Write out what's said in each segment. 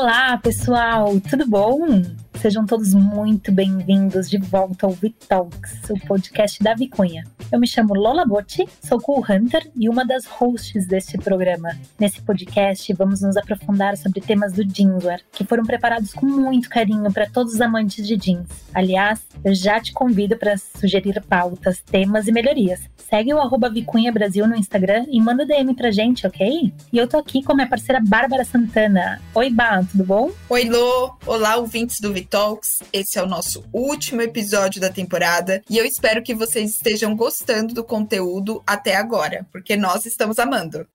Olá, pessoal, tudo bom? Sejam todos muito bem-vindos de volta ao Vitalks, o podcast da Vicunha. Eu me chamo Lola Botti, sou co-hunter e uma das hosts deste programa. Nesse podcast, vamos nos aprofundar sobre temas do jeanswear, que foram preparados com muito carinho para todos os amantes de jeans. Aliás, eu já te convido para sugerir pautas, temas e melhorias. Segue o arroba Vicunha Brasil no Instagram e manda DM pra gente, ok? E eu tô aqui com minha parceira Bárbara Santana. Oi, Bá, tudo bom? Oi, Lô! Olá, ouvintes do Vitalks Talks. Esse é o nosso último episódio da temporada e eu espero que vocês estejam gostando do conteúdo até agora, porque nós estamos amando.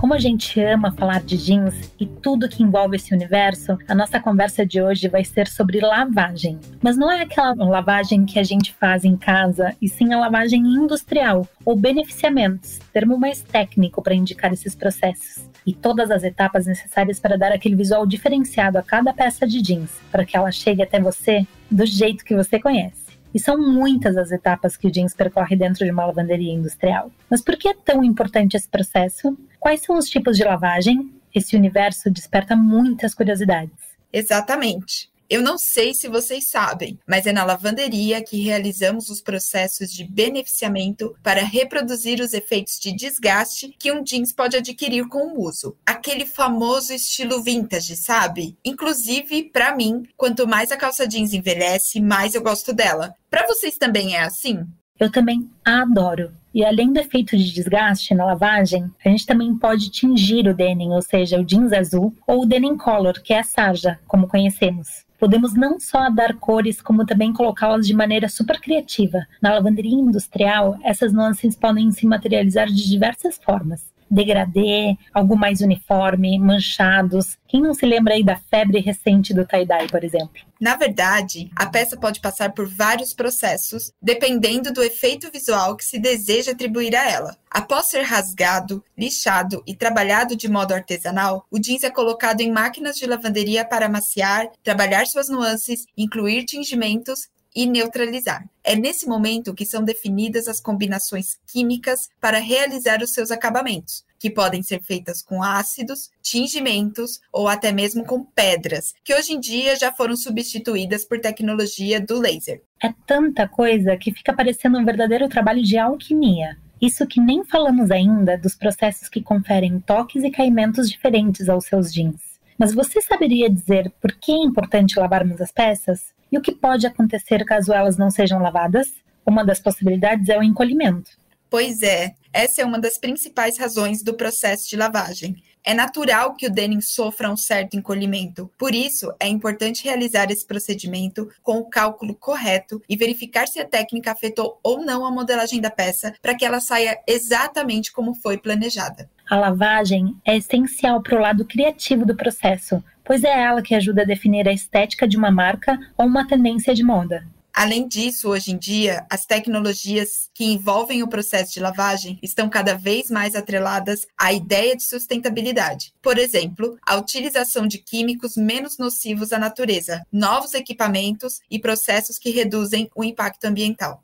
Como a gente ama falar de jeans e tudo que envolve esse universo, a nossa conversa de hoje vai ser sobre lavagem. Mas não é aquela lavagem que a gente faz em casa, e sim a lavagem industrial ou beneficiamentos, termo mais técnico para indicar esses processos. E todas as etapas necessárias para dar aquele visual diferenciado a cada peça de jeans, para que ela chegue até você do jeito que você conhece. E são muitas as etapas que o jeans percorre dentro de uma lavanderia industrial. Mas por que é tão importante esse processo? Quais são os tipos de lavagem? Esse universo desperta muitas curiosidades. Exatamente. Eu não sei se vocês sabem, mas é na lavanderia que realizamos os processos de beneficiamento para reproduzir os efeitos de desgaste que um jeans pode adquirir com o uso. Aquele famoso estilo vintage, sabe? Inclusive, para mim, quanto mais a calça jeans envelhece, mais eu gosto dela. Para vocês também é assim? Eu também adoro. E além do efeito de desgaste na lavagem, a gente também pode tingir o denim, ou seja, o jeans azul, ou o denim color, que é a sarja, como conhecemos. Podemos não só dar cores, como também colocá-las de maneira super criativa. Na lavanderia industrial, essas nuances podem se materializar de diversas formas degradê, algo mais uniforme, manchados. Quem não se lembra aí da febre recente do tie-dye, por exemplo? Na verdade, a peça pode passar por vários processos, dependendo do efeito visual que se deseja atribuir a ela. Após ser rasgado, lixado e trabalhado de modo artesanal, o jeans é colocado em máquinas de lavanderia para amaciar, trabalhar suas nuances, incluir tingimentos e neutralizar. É nesse momento que são definidas as combinações químicas para realizar os seus acabamentos, que podem ser feitas com ácidos, tingimentos ou até mesmo com pedras, que hoje em dia já foram substituídas por tecnologia do laser. É tanta coisa que fica parecendo um verdadeiro trabalho de alquimia. Isso que nem falamos ainda dos processos que conferem toques e caimentos diferentes aos seus jeans. Mas você saberia dizer por que é importante lavarmos as peças? E o que pode acontecer caso elas não sejam lavadas? Uma das possibilidades é o encolhimento. Pois é, essa é uma das principais razões do processo de lavagem. É natural que o denim sofra um certo encolhimento. Por isso, é importante realizar esse procedimento com o cálculo correto e verificar se a técnica afetou ou não a modelagem da peça para que ela saia exatamente como foi planejada. A lavagem é essencial para o lado criativo do processo, pois é ela que ajuda a definir a estética de uma marca ou uma tendência de moda. Além disso, hoje em dia, as tecnologias que envolvem o processo de lavagem estão cada vez mais atreladas à ideia de sustentabilidade. Por exemplo, a utilização de químicos menos nocivos à natureza, novos equipamentos e processos que reduzem o impacto ambiental.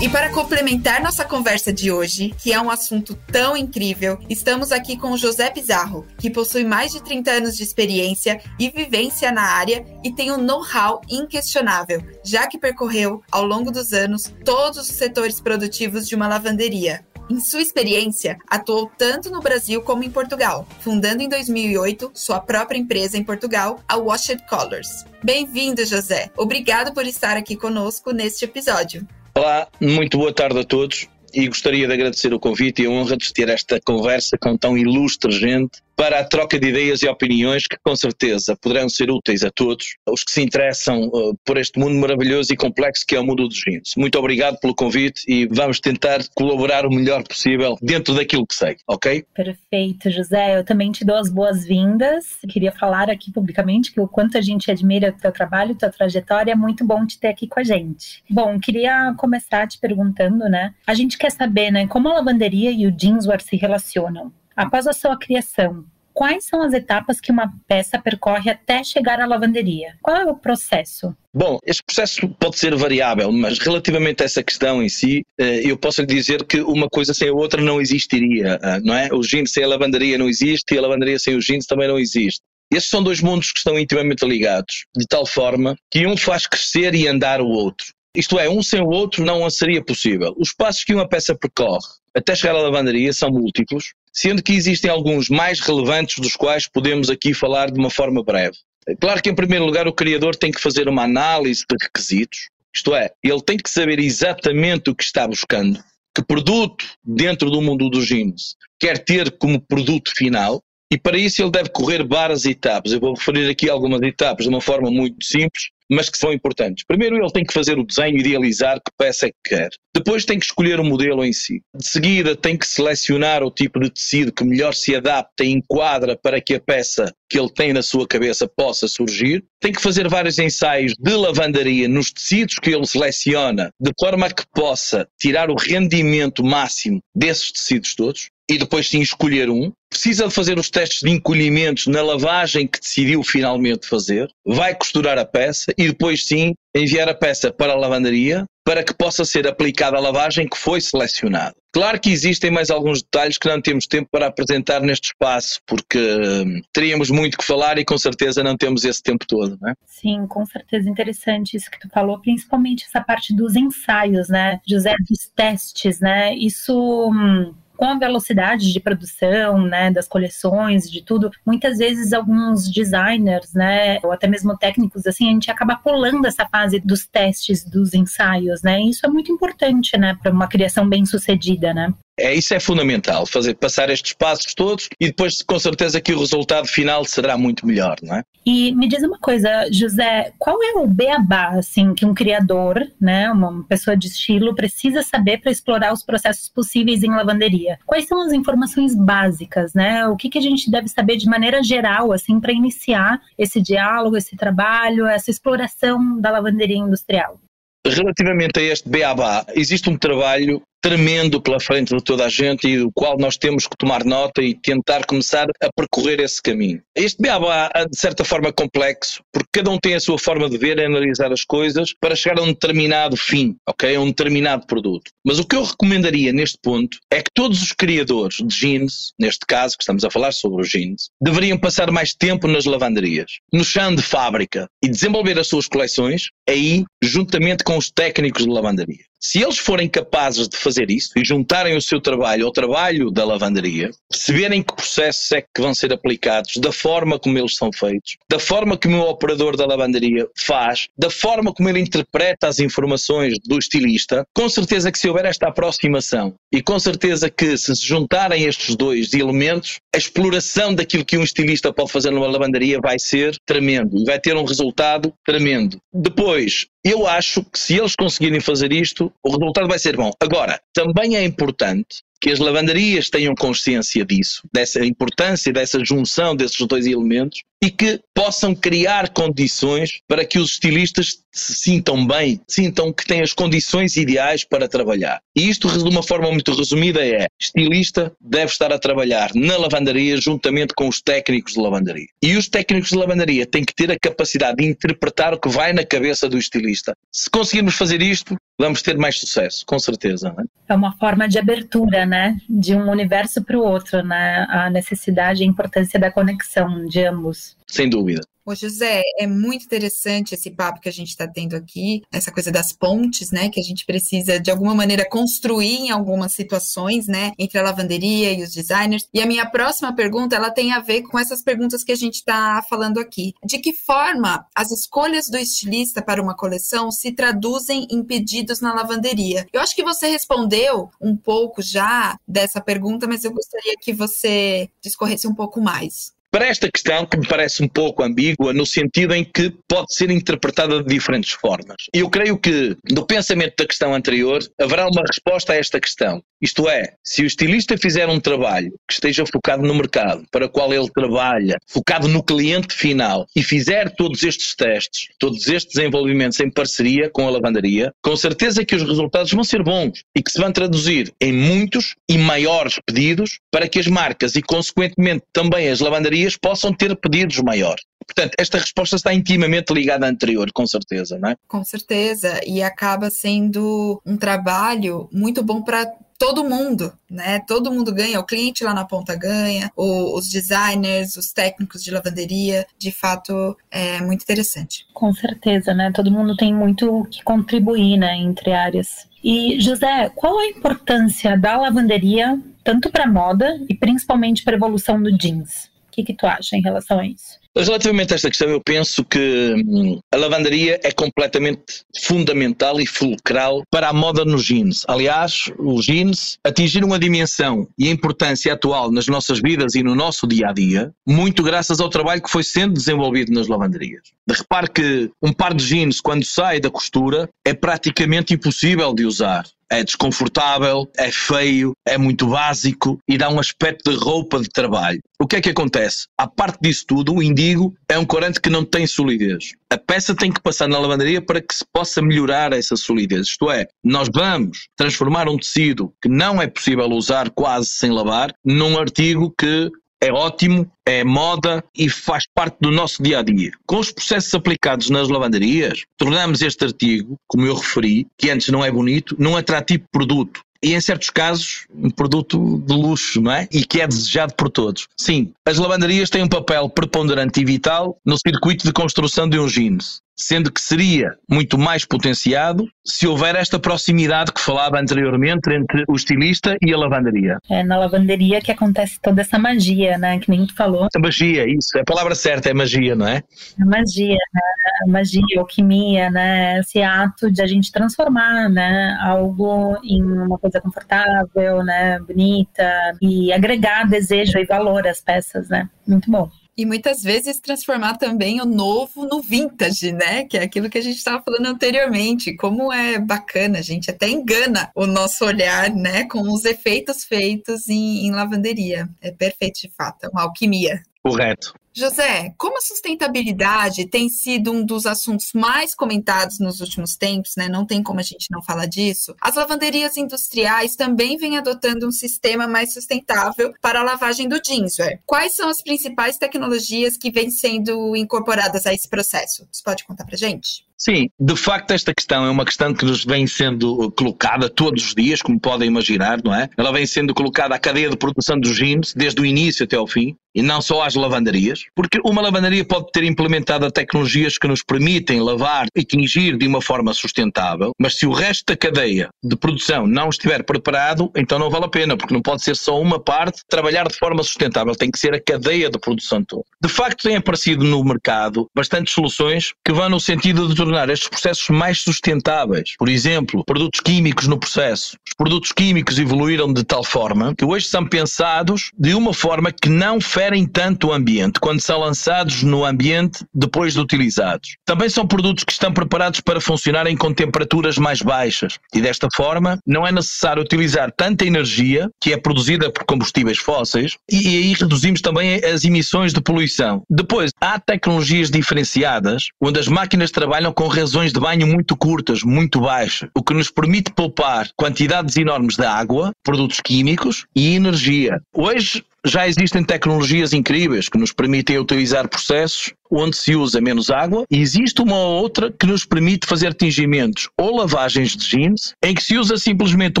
E para complementar nossa conversa de hoje, que é um assunto tão incrível, estamos aqui com José Pizarro, que possui mais de 30 anos de experiência e vivência na área e tem um know-how inquestionável, já que percorreu, ao longo dos anos, todos os setores produtivos de uma lavanderia. Em sua experiência, atuou tanto no Brasil como em Portugal, fundando em 2008 sua própria empresa em Portugal, a Washed Colors. Bem-vindo, José. Obrigado por estar aqui conosco neste episódio. Olá, muito boa tarde a todos e gostaria de agradecer o convite e a honra de ter esta conversa com tão ilustre gente para a troca de ideias e opiniões que com certeza poderão ser úteis a todos, os que se interessam uh, por este mundo maravilhoso e complexo que é o mundo dos vinhos. Muito obrigado pelo convite e vamos tentar colaborar o melhor possível dentro daquilo que sei, ok? Perfeito, José. Eu também te dou as boas-vindas. Queria falar aqui publicamente que o quanto a gente admira o teu trabalho, tua trajetória, é muito bom te ter aqui com a gente. Bom, queria começar te perguntando, né? A gente quer saber, né, como a lavanderia e o jeanswear se relacionam. Após a sua criação, quais são as etapas que uma peça percorre até chegar à lavanderia? Qual é o processo? Bom, este processo pode ser variável, mas relativamente a essa questão em si, eh, eu posso lhe dizer que uma coisa sem a outra não existiria, eh, não é? O jeans sem a lavanderia não existe e a lavanderia sem o jeans também não existe. Esses são dois mundos que estão intimamente ligados, de tal forma que um faz crescer e andar o outro. Isto é, um sem o outro não seria possível. Os passos que uma peça percorre até chegar à lavanderia são múltiplos, sendo que existem alguns mais relevantes dos quais podemos aqui falar de uma forma breve. Claro que, em primeiro lugar, o criador tem que fazer uma análise de requisitos, isto é, ele tem que saber exatamente o que está buscando, que produto dentro do mundo dos jeans quer ter como produto final, e para isso ele deve correr várias etapas. Eu vou referir aqui algumas etapas de uma forma muito simples, mas que são importantes. Primeiro ele tem que fazer o desenho, idealizar que peça é que quer. Depois tem que escolher o modelo em si. De seguida tem que selecionar o tipo de tecido que melhor se adapta e enquadra para que a peça que ele tem na sua cabeça possa surgir. Tem que fazer vários ensaios de lavandaria nos tecidos que ele seleciona, de forma que possa tirar o rendimento máximo desses tecidos todos e depois sim escolher um. Precisa de fazer os testes de encolhimentos na lavagem que decidiu finalmente fazer. Vai costurar a peça e depois sim enviar a peça para a lavandaria para que possa ser aplicada a lavagem que foi selecionada. Claro que existem mais alguns detalhes que não temos tempo para apresentar neste espaço, porque hum, teríamos muito que falar e com certeza não temos esse tempo todo, né? Sim, com certeza interessante isso que tu falou, principalmente essa parte dos ensaios, né, José, dos testes, né? Isso hum, com a velocidade de produção, né, das coleções, de tudo, muitas vezes alguns designers, né, ou até mesmo técnicos, assim, a gente acaba pulando essa fase dos testes, dos ensaios, né, e isso é muito importante, né, para uma criação bem sucedida, né. É, isso é fundamental, fazer passar estes passos todos e depois com certeza que o resultado final será muito melhor, não é? E me diz uma coisa, José, qual é o beabá, assim, que um criador, né, uma pessoa de estilo precisa saber para explorar os processos possíveis em lavanderia? Quais são as informações básicas, né? O que, que a gente deve saber de maneira geral, assim, para iniciar esse diálogo, esse trabalho, essa exploração da lavanderia industrial? Relativamente a este beabá, existe um trabalho tremendo pela frente de toda a gente e do qual nós temos que tomar nota e tentar começar a percorrer esse caminho. Este beabá é de certa forma complexo, porque cada um tem a sua forma de ver e analisar as coisas para chegar a um determinado fim, ok? A um determinado produto. Mas o que eu recomendaria neste ponto é que todos os criadores de jeans, neste caso que estamos a falar sobre os jeans, deveriam passar mais tempo nas lavanderias, no chão de fábrica e desenvolver as suas coleções aí, juntamente com os técnicos de lavanderia. Se eles forem capazes de fazer isso e juntarem o seu trabalho ao trabalho da lavanderia, perceberem que processos é que vão ser aplicados, da forma como eles são feitos, da forma como o operador da lavanderia faz, da forma como ele interpreta as informações do estilista, com certeza que se houver esta aproximação e com certeza que se juntarem estes dois elementos, a exploração daquilo que um estilista pode fazer numa lavanderia vai ser tremendo e vai ter um resultado tremendo. Depois, eu acho que se eles conseguirem fazer isto, o resultado vai ser bom. Agora, também é importante que as lavanderias tenham consciência disso, dessa importância, dessa junção desses dois elementos e que possam criar condições para que os estilistas se sintam bem, sintam que têm as condições ideais para trabalhar. E isto, de uma forma muito resumida, é: estilista deve estar a trabalhar na lavandaria juntamente com os técnicos de lavandaria. E os técnicos de lavandaria têm que ter a capacidade de interpretar o que vai na cabeça do estilista. Se conseguirmos fazer isto, vamos ter mais sucesso, com certeza. É, é uma forma de abertura, né? De um universo para o outro, né? A necessidade e a importância da conexão de ambos. Sem dúvida. Ô, José, é muito interessante esse papo que a gente está tendo aqui, essa coisa das pontes, né? Que a gente precisa, de alguma maneira, construir em algumas situações, né? Entre a lavanderia e os designers. E a minha próxima pergunta, ela tem a ver com essas perguntas que a gente está falando aqui. De que forma as escolhas do estilista para uma coleção se traduzem em pedidos na lavanderia? Eu acho que você respondeu um pouco já dessa pergunta, mas eu gostaria que você discorresse um pouco mais. Para esta questão que me parece um pouco ambígua, no sentido em que pode ser interpretada de diferentes formas. Eu creio que, no pensamento da questão anterior, haverá uma resposta a esta questão. Isto é, se o estilista fizer um trabalho que esteja focado no mercado, para o qual ele trabalha, focado no cliente final, e fizer todos estes testes, todos estes desenvolvimentos em parceria com a lavandaria, com certeza que os resultados vão ser bons e que se vão traduzir em muitos e maiores pedidos para que as marcas e, consequentemente, também as lavandarias possam ter pedidos maiores. Portanto, esta resposta está intimamente ligada à anterior, com certeza, não é? Com certeza, e acaba sendo um trabalho muito bom para todo mundo, né? Todo mundo ganha, o cliente lá na ponta ganha, o, os designers, os técnicos de lavanderia, de fato é muito interessante. Com certeza, né? Todo mundo tem muito que contribuir, né, entre áreas. E José, qual a importância da lavanderia tanto para moda e principalmente para a evolução do jeans? O que, que tu acha em relação a isso? Relativamente a esta questão, eu penso que hum, a lavandaria é completamente fundamental e fulcral para a moda nos jeans. Aliás, os jeans atingiram a dimensão e a importância atual nas nossas vidas e no nosso dia a dia, muito graças ao trabalho que foi sendo desenvolvido nas lavanderias. Repare que um par de jeans, quando sai da costura, é praticamente impossível de usar é desconfortável, é feio, é muito básico e dá um aspecto de roupa de trabalho. O que é que acontece? A parte disso tudo, o indigo é um corante que não tem solidez. A peça tem que passar na lavanderia para que se possa melhorar essa solidez. Isto é, nós vamos transformar um tecido que não é possível usar quase sem lavar num artigo que é ótimo, é moda e faz parte do nosso dia a dia. Com os processos aplicados nas lavanderias, tornamos este artigo, como eu referi, que antes não é bonito, num atrativo produto e em certos casos um produto de luxo, não é? E que é desejado por todos. Sim, as lavanderias têm um papel preponderante e vital no circuito de construção de um jeans sendo que seria muito mais potenciado se houver esta proximidade que falava anteriormente entre o estilista e a lavanderia. É na lavanderia que acontece toda essa magia, né? Que nem tu falou. A magia, isso. A palavra certa é magia, não é? A magia, né? A magia, alquimia, né? Esse ato de a gente transformar, né? Algo em uma coisa confortável, né? Bonita e agregar desejo e valor às peças, né? Muito bom. E muitas vezes transformar também o novo no vintage, né? Que é aquilo que a gente estava falando anteriormente. Como é bacana, a gente até engana o nosso olhar, né? Com os efeitos feitos em, em lavanderia. É perfeito de fato, é uma alquimia. Correto. José, como a sustentabilidade tem sido um dos assuntos mais comentados nos últimos tempos, né? Não tem como a gente não falar disso. As lavanderias industriais também vêm adotando um sistema mais sustentável para a lavagem do jeanswear. Quais são as principais tecnologias que vêm sendo incorporadas a esse processo? Você pode contar para gente? Sim, de facto esta questão é uma questão que nos vem sendo colocada todos os dias, como podem imaginar, não é? Ela vem sendo colocada à cadeia de produção dos jeans, desde o início até ao fim, e não só às lavanderias, porque uma lavandaria pode ter implementado tecnologias que nos permitem lavar e tingir de uma forma sustentável, mas se o resto da cadeia de produção não estiver preparado, então não vale a pena, porque não pode ser só uma parte trabalhar de forma sustentável, tem que ser a cadeia de produção toda. De facto, tem aparecido no mercado bastantes soluções que vão no sentido de tornar estes processos mais sustentáveis. Por exemplo, produtos químicos no processo. Os produtos químicos evoluíram de tal forma que hoje são pensados de uma forma que não ferem tanto o ambiente quando são lançados no ambiente depois de utilizados. Também são produtos que estão preparados para funcionarem com temperaturas mais baixas e desta forma não é necessário utilizar tanta energia que é produzida por combustíveis fósseis e aí reduzimos também as emissões de poluição. Depois, há tecnologias diferenciadas onde as máquinas trabalham com razões de banho muito curtas, muito baixas, o que nos permite poupar quantidades enormes de água, produtos químicos e energia. Hoje já existem tecnologias incríveis que nos permitem utilizar processos onde se usa menos água e existe uma outra que nos permite fazer tingimentos ou lavagens de jeans em que se usa simplesmente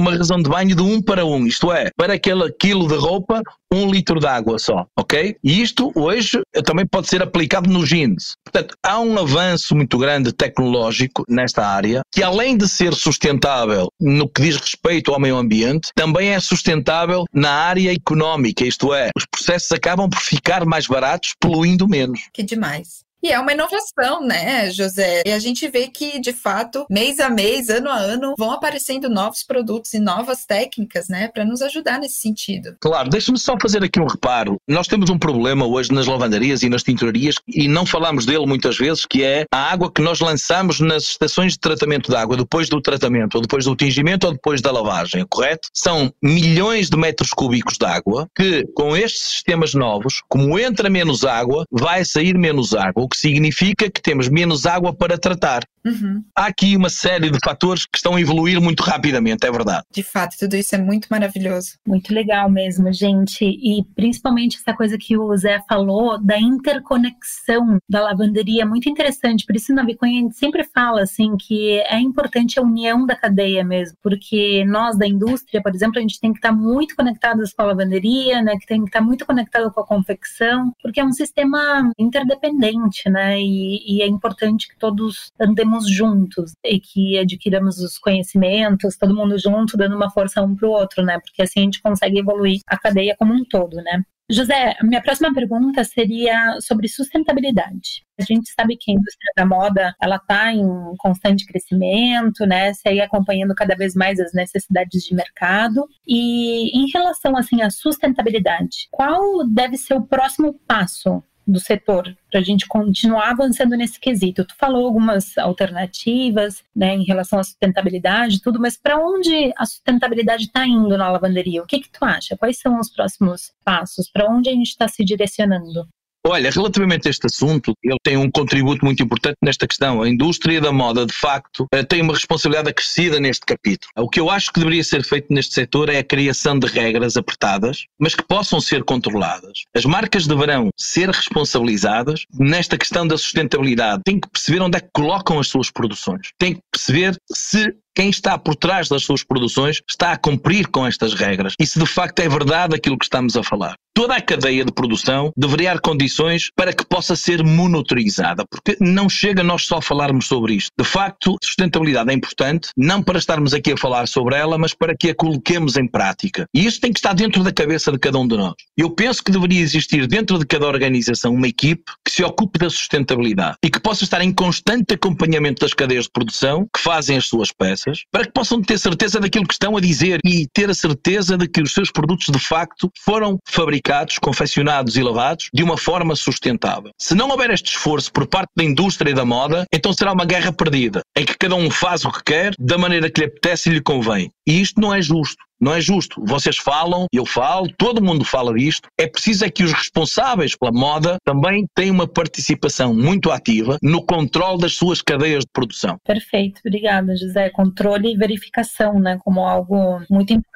uma razão de banho de um para um, isto é, para aquele quilo de roupa, um litro de água só, ok? E isto hoje também pode ser aplicado nos jeans. Portanto, há um avanço muito grande tecnológico nesta área que além de ser sustentável no que diz respeito ao meio ambiente, também é sustentável na área económica, isto é, os processos acabam por ficar mais baratos, poluindo menos. Que demais. E é uma inovação, né, José? E a gente vê que, de fato, mês a mês, ano a ano, vão aparecendo novos produtos e novas técnicas, né, para nos ajudar nesse sentido. Claro, deixa-me só fazer aqui um reparo. Nós temos um problema hoje nas lavandarias e nas tinturarias e não falamos dele muitas vezes, que é a água que nós lançamos nas estações de tratamento de água depois do tratamento, ou depois do tingimento, ou depois da lavagem, correto? São milhões de metros cúbicos de água que, com estes sistemas novos, como entra menos água, vai sair menos água que significa que temos menos água para tratar. Uhum. Há aqui uma série de fatores que estão a evoluir muito rapidamente, é verdade. De fato, tudo isso é muito maravilhoso. Muito legal mesmo, gente. E principalmente essa coisa que o Zé falou da interconexão da lavanderia, é muito interessante. Por isso, na gente sempre fala assim que é importante a união da cadeia mesmo, porque nós da indústria, por exemplo, a gente tem que estar muito conectados com a lavanderia, né? Que tem que estar muito conectado com a confecção, porque é um sistema interdependente, né? E, e é importante que todos andemos juntos e que adquiramos os conhecimentos, todo mundo junto, dando uma força um para o outro, né? Porque assim a gente consegue evoluir a cadeia como um todo, né? José, minha próxima pergunta seria sobre sustentabilidade. A gente sabe que a indústria da moda ela está em constante crescimento, né? Segue acompanhando cada vez mais as necessidades de mercado. E em relação assim à sustentabilidade, qual deve ser o próximo passo do setor para a gente continuar avançando nesse quesito. Tu falou algumas alternativas, né, em relação à sustentabilidade, tudo, mas para onde a sustentabilidade está indo na lavanderia? O que que tu acha? Quais são os próximos passos? Para onde a gente está se direcionando? Olha, relativamente a este assunto, ele tem um contributo muito importante nesta questão. A indústria da moda, de facto, eh, tem uma responsabilidade acrescida neste capítulo. O que eu acho que deveria ser feito neste setor é a criação de regras apertadas, mas que possam ser controladas. As marcas deverão ser responsabilizadas nesta questão da sustentabilidade. Têm que perceber onde é que colocam as suas produções. Têm que perceber se quem está por trás das suas produções está a cumprir com estas regras e se de facto é verdade aquilo que estamos a falar. Toda a cadeia de produção deveria dar condições para que possa ser monitorizada, porque não chega nós só falarmos sobre isto. De facto, sustentabilidade é importante, não para estarmos aqui a falar sobre ela, mas para que a coloquemos em prática. E isso tem que estar dentro da cabeça de cada um de nós. Eu penso que deveria existir dentro de cada organização uma equipe que se ocupe da sustentabilidade e que possa estar em constante acompanhamento das cadeias de produção que fazem as suas peças para que possam ter certeza daquilo que estão a dizer e ter a certeza de que os seus produtos de facto foram fabricados, confeccionados e lavados de uma forma sustentável. Se não houver este esforço por parte da indústria e da moda, então será uma guerra perdida, em que cada um faz o que quer, da maneira que lhe apetece e lhe convém. E isto não é justo. Não é justo. Vocês falam, eu falo, todo mundo fala disto. É preciso é que os responsáveis pela moda também tenham uma participação muito ativa no controle das suas cadeias de produção. Perfeito, obrigada, José. Controle e verificação, né, como algo muito importante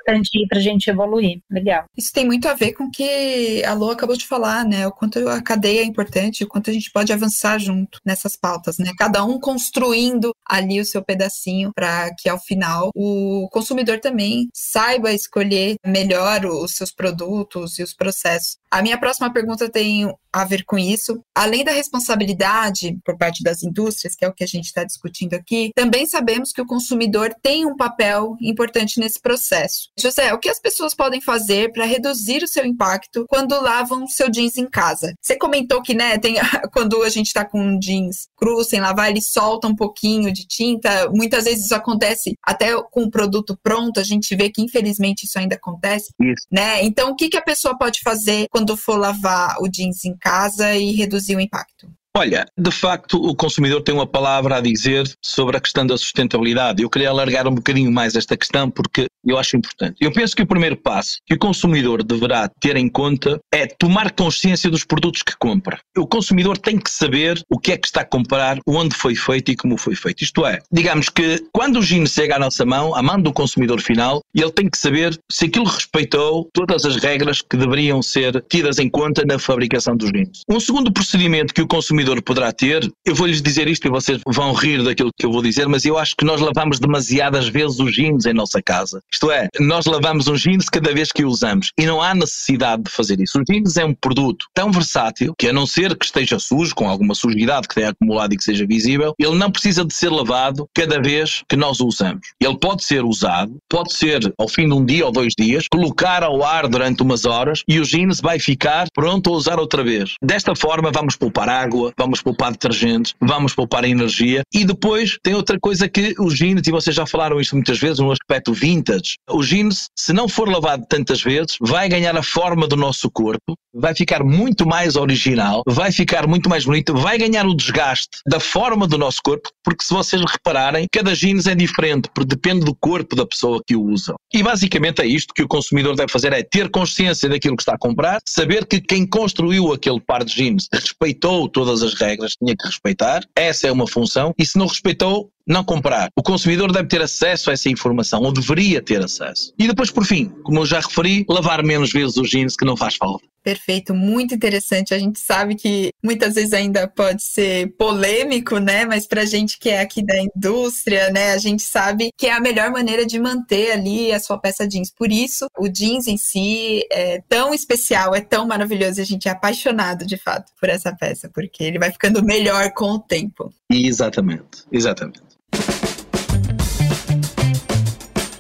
para a gente evoluir. Legal. Isso tem muito a ver com o que a Lô acabou de falar, né? O quanto a cadeia é importante, o quanto a gente pode avançar junto nessas pautas, né? Cada um construindo ali o seu pedacinho para que ao final o consumidor também saiba saiba escolher melhor os seus produtos e os processos. A minha próxima pergunta tem a ver com isso. Além da responsabilidade por parte das indústrias, que é o que a gente está discutindo aqui, também sabemos que o consumidor tem um papel importante nesse processo. José, o que as pessoas podem fazer para reduzir o seu impacto quando lavam seu jeans em casa? Você comentou que, né, tem, quando a gente está com jeans cru, sem lavar, ele solta um pouquinho de tinta. Muitas vezes isso acontece até com o produto pronto, a gente vê que infelizmente isso ainda acontece. Isso. Né? Então, o que, que a pessoa pode fazer quando for lavar o jeans em casa e reduzir o impacto? Olha, de facto, o consumidor tem uma palavra a dizer sobre a questão da sustentabilidade. Eu queria alargar um bocadinho mais esta questão porque eu acho importante. Eu penso que o primeiro passo que o consumidor deverá ter em conta é tomar consciência dos produtos que compra. O consumidor tem que saber o que é que está a comprar, onde foi feito e como foi feito. Isto é, digamos que quando o jeans chega à nossa mão, à mão do consumidor final, ele tem que saber se aquilo respeitou todas as regras que deveriam ser tidas em conta na fabricação dos jeans. Um segundo procedimento que o consumidor consumidor poderá ter. Eu vou-lhes dizer isto e vocês vão rir daquilo que eu vou dizer, mas eu acho que nós lavamos demasiadas vezes os jeans em nossa casa. Isto é, nós lavamos os jeans cada vez que o usamos e não há necessidade de fazer isso. Os jeans é um produto tão versátil que, a não ser que esteja sujo, com alguma sujidade que tenha acumulado e que seja visível, ele não precisa de ser lavado cada vez que nós o usamos. Ele pode ser usado, pode ser ao fim de um dia ou dois dias, colocar ao ar durante umas horas e o jeans vai ficar pronto a usar outra vez. Desta forma, vamos poupar água, vamos poupar detergentes, vamos poupar energia. E depois tem outra coisa que os jeans, e vocês já falaram isto muitas vezes, um aspecto vintage. O jeans, se não for lavado tantas vezes, vai ganhar a forma do nosso corpo, vai ficar muito mais original, vai ficar muito mais bonito, vai ganhar o desgaste da forma do nosso corpo, porque se vocês repararem, cada jeans é diferente, porque depende do corpo da pessoa que o usa. E basicamente é isto que o consumidor deve fazer, é ter consciência daquilo que está a comprar, saber que quem construiu aquele par de jeans respeitou todas as regras tinha que respeitar, essa é uma função, e se não respeitou, não comprar. O consumidor deve ter acesso a essa informação, ou deveria ter acesso. E depois, por fim, como eu já referi, lavar menos vezes os jeans que não faz falta. Perfeito, muito interessante. A gente sabe que muitas vezes ainda pode ser polêmico, né? Mas pra gente que é aqui da indústria, né, a gente sabe que é a melhor maneira de manter ali a sua peça jeans. Por isso, o jeans em si é tão especial, é tão maravilhoso, a gente é apaixonado de fato por essa peça, porque ele vai ficando melhor com o tempo. Exatamente, exatamente.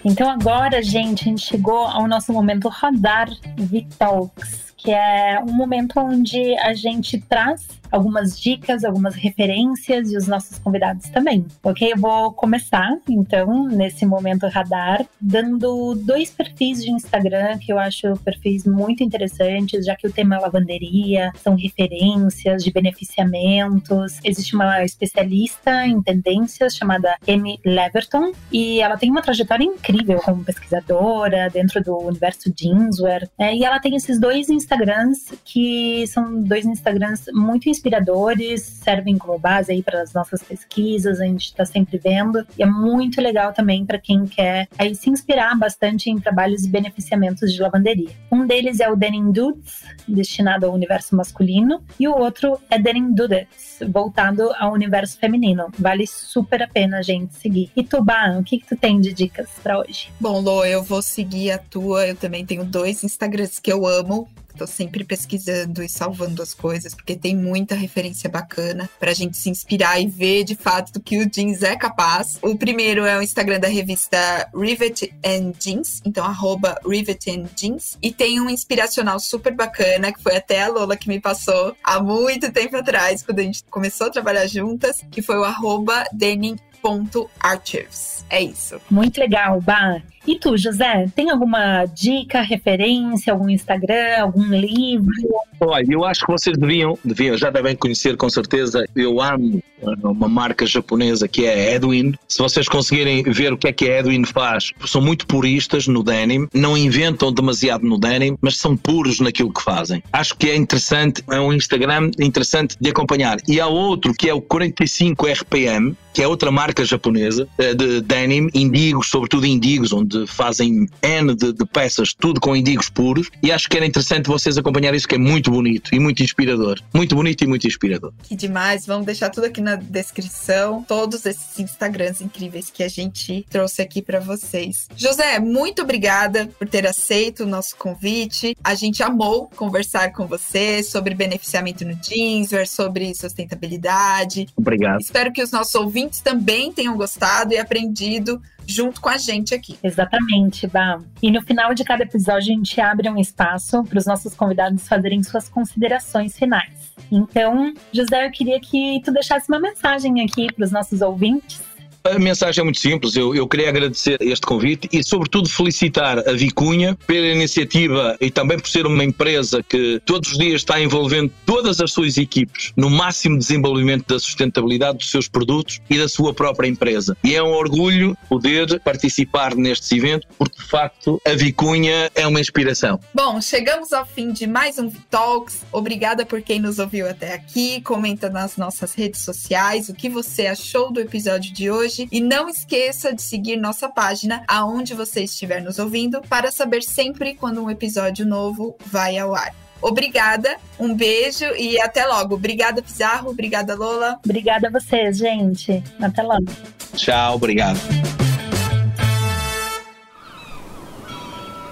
Então agora, gente, a gente chegou ao nosso momento Radar Vitalks, que é um momento onde a gente traz algumas dicas, algumas referências e os nossos convidados também. Ok? Eu vou começar, então, nesse momento radar, dando dois perfis de Instagram que eu acho perfis muito interessantes, já que o tema é lavanderia, são referências de beneficiamentos. Existe uma especialista em tendências chamada Amy Leverton e ela tem uma trajetória incrível como pesquisadora dentro do universo jeanswear. É, e ela tem esses dois Instagrams que são dois Instagrams muito inspiradores inspiradores, servem como base aí para as nossas pesquisas, a gente está sempre vendo. E é muito legal também para quem quer aí se inspirar bastante em trabalhos e beneficiamentos de lavanderia. Um deles é o Denim Dudes, destinado ao universo masculino, e o outro é Denim Dudes, voltado ao universo feminino. Vale super a pena a gente seguir. E tu, Ban, o que, que tu tem de dicas para hoje? Bom, Lô, eu vou seguir a tua. Eu também tenho dois Instagrams que eu amo. Tô sempre pesquisando e salvando as coisas, porque tem muita referência bacana pra gente se inspirar e ver de fato do que o jeans é capaz. O primeiro é o Instagram da revista Rivet and Jeans, então arroba Rivet and Jeans. E tem um inspiracional super bacana, que foi até a Lola que me passou há muito tempo atrás, quando a gente começou a trabalhar juntas, que foi o arroba denim.archives. É isso. Muito legal, Bah. E tu, José, tem alguma dica, referência, algum Instagram, algum livro? Olha, eu acho que vocês deviam, deviam, já devem conhecer com certeza, eu amo uma marca japonesa que é Edwin. Se vocês conseguirem ver o que é que a Edwin faz, são muito puristas no denim, não inventam demasiado no denim, mas são puros naquilo que fazem. Acho que é interessante, é um Instagram interessante de acompanhar. E há outro que é o 45 RPM, que é outra marca japonesa eh, de denim, indigos, sobretudo indigos, onde fazem N de, de, peças, tudo com indigos puros. E acho que era interessante vocês acompanhar isso, que é muito bonito e muito inspirador. Muito bonito e muito inspirador. Que demais. Vamos deixar tudo aqui na descrição, todos esses Instagrams incríveis que a gente trouxe aqui para vocês. José, muito obrigada por ter aceito o nosso convite. A gente amou conversar com você sobre beneficiamento no jeanswear, sobre sustentabilidade. Obrigado. Espero que os nossos ouvintes também tenham gostado e aprendido junto com a gente aqui. Exatamente, Bá. E no final de cada episódio a gente abre um espaço para os nossos convidados fazerem suas considerações finais. Então, José, eu queria que tu deixasse uma mensagem aqui para os nossos ouvintes a mensagem é muito simples. Eu, eu queria agradecer este convite e, sobretudo, felicitar a Vicunha pela iniciativa e também por ser uma empresa que todos os dias está envolvendo todas as suas equipes no máximo desenvolvimento da sustentabilidade dos seus produtos e da sua própria empresa. E é um orgulho poder participar nestes eventos, porque de facto a Vicunha é uma inspiração. Bom, chegamos ao fim de mais um Talks. Obrigada por quem nos ouviu até aqui. Comenta nas nossas redes sociais o que você achou do episódio de hoje hoje e não esqueça de seguir nossa página aonde você estiver nos ouvindo para saber sempre quando um episódio novo vai ao ar. Obrigada, um beijo e até logo. Obrigada, Pizarro. Obrigada, Lola. Obrigada a vocês, gente. Até logo. Tchau, obrigado.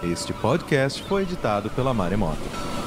Este podcast foi editado pela Maremoto.